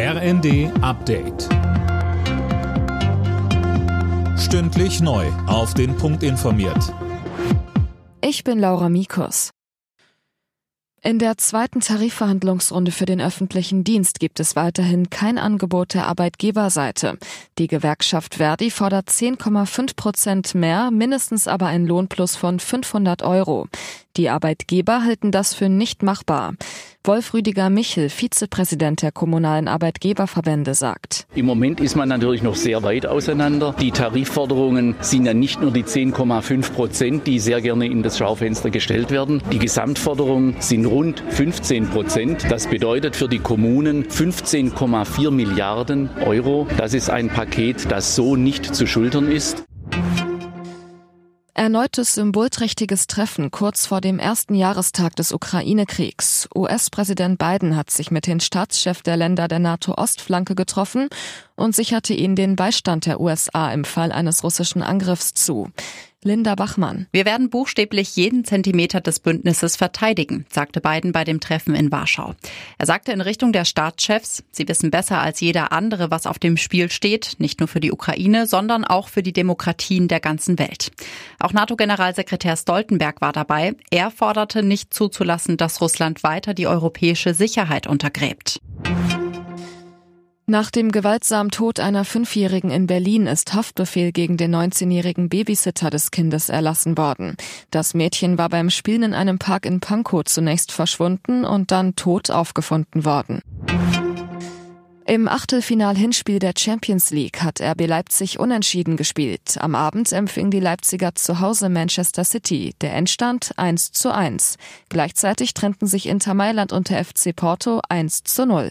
RND Update. Stündlich neu. Auf den Punkt informiert. Ich bin Laura Mikus. In der zweiten Tarifverhandlungsrunde für den öffentlichen Dienst gibt es weiterhin kein Angebot der Arbeitgeberseite. Die Gewerkschaft Verdi fordert 10,5 Prozent mehr, mindestens aber ein Lohnplus von 500 Euro. Die Arbeitgeber halten das für nicht machbar. Wolf Rüdiger Michel, Vizepräsident der kommunalen Arbeitgeberverbände, sagt. Im Moment ist man natürlich noch sehr weit auseinander. Die Tarifforderungen sind ja nicht nur die 10,5 Prozent, die sehr gerne in das Schaufenster gestellt werden. Die Gesamtforderungen sind rund 15 Prozent. Das bedeutet für die Kommunen 15,4 Milliarden Euro. Das ist ein Paket, das so nicht zu schultern ist. Erneutes symbolträchtiges Treffen kurz vor dem ersten Jahrestag des Ukraine-Kriegs. US-Präsident Biden hat sich mit den Staatschefs der Länder der NATO-Ostflanke getroffen und sicherte ihnen den Beistand der USA im Fall eines russischen Angriffs zu. Linda Bachmann. Wir werden buchstäblich jeden Zentimeter des Bündnisses verteidigen, sagte Biden bei dem Treffen in Warschau. Er sagte in Richtung der Staatschefs, sie wissen besser als jeder andere, was auf dem Spiel steht, nicht nur für die Ukraine, sondern auch für die Demokratien der ganzen Welt. Auch NATO-Generalsekretär Stoltenberg war dabei. Er forderte nicht zuzulassen, dass Russland weiter die europäische Sicherheit untergräbt. Nach dem gewaltsamen Tod einer Fünfjährigen in Berlin ist Haftbefehl gegen den 19-jährigen Babysitter des Kindes erlassen worden. Das Mädchen war beim Spielen in einem Park in Pankow zunächst verschwunden und dann tot aufgefunden worden. Im Achtelfinal-Hinspiel der Champions League hat RB Leipzig unentschieden gespielt. Am Abend empfing die Leipziger zu Hause Manchester City. Der Endstand 1 zu 1. Gleichzeitig trennten sich Inter Mailand und der FC Porto 1 zu 0.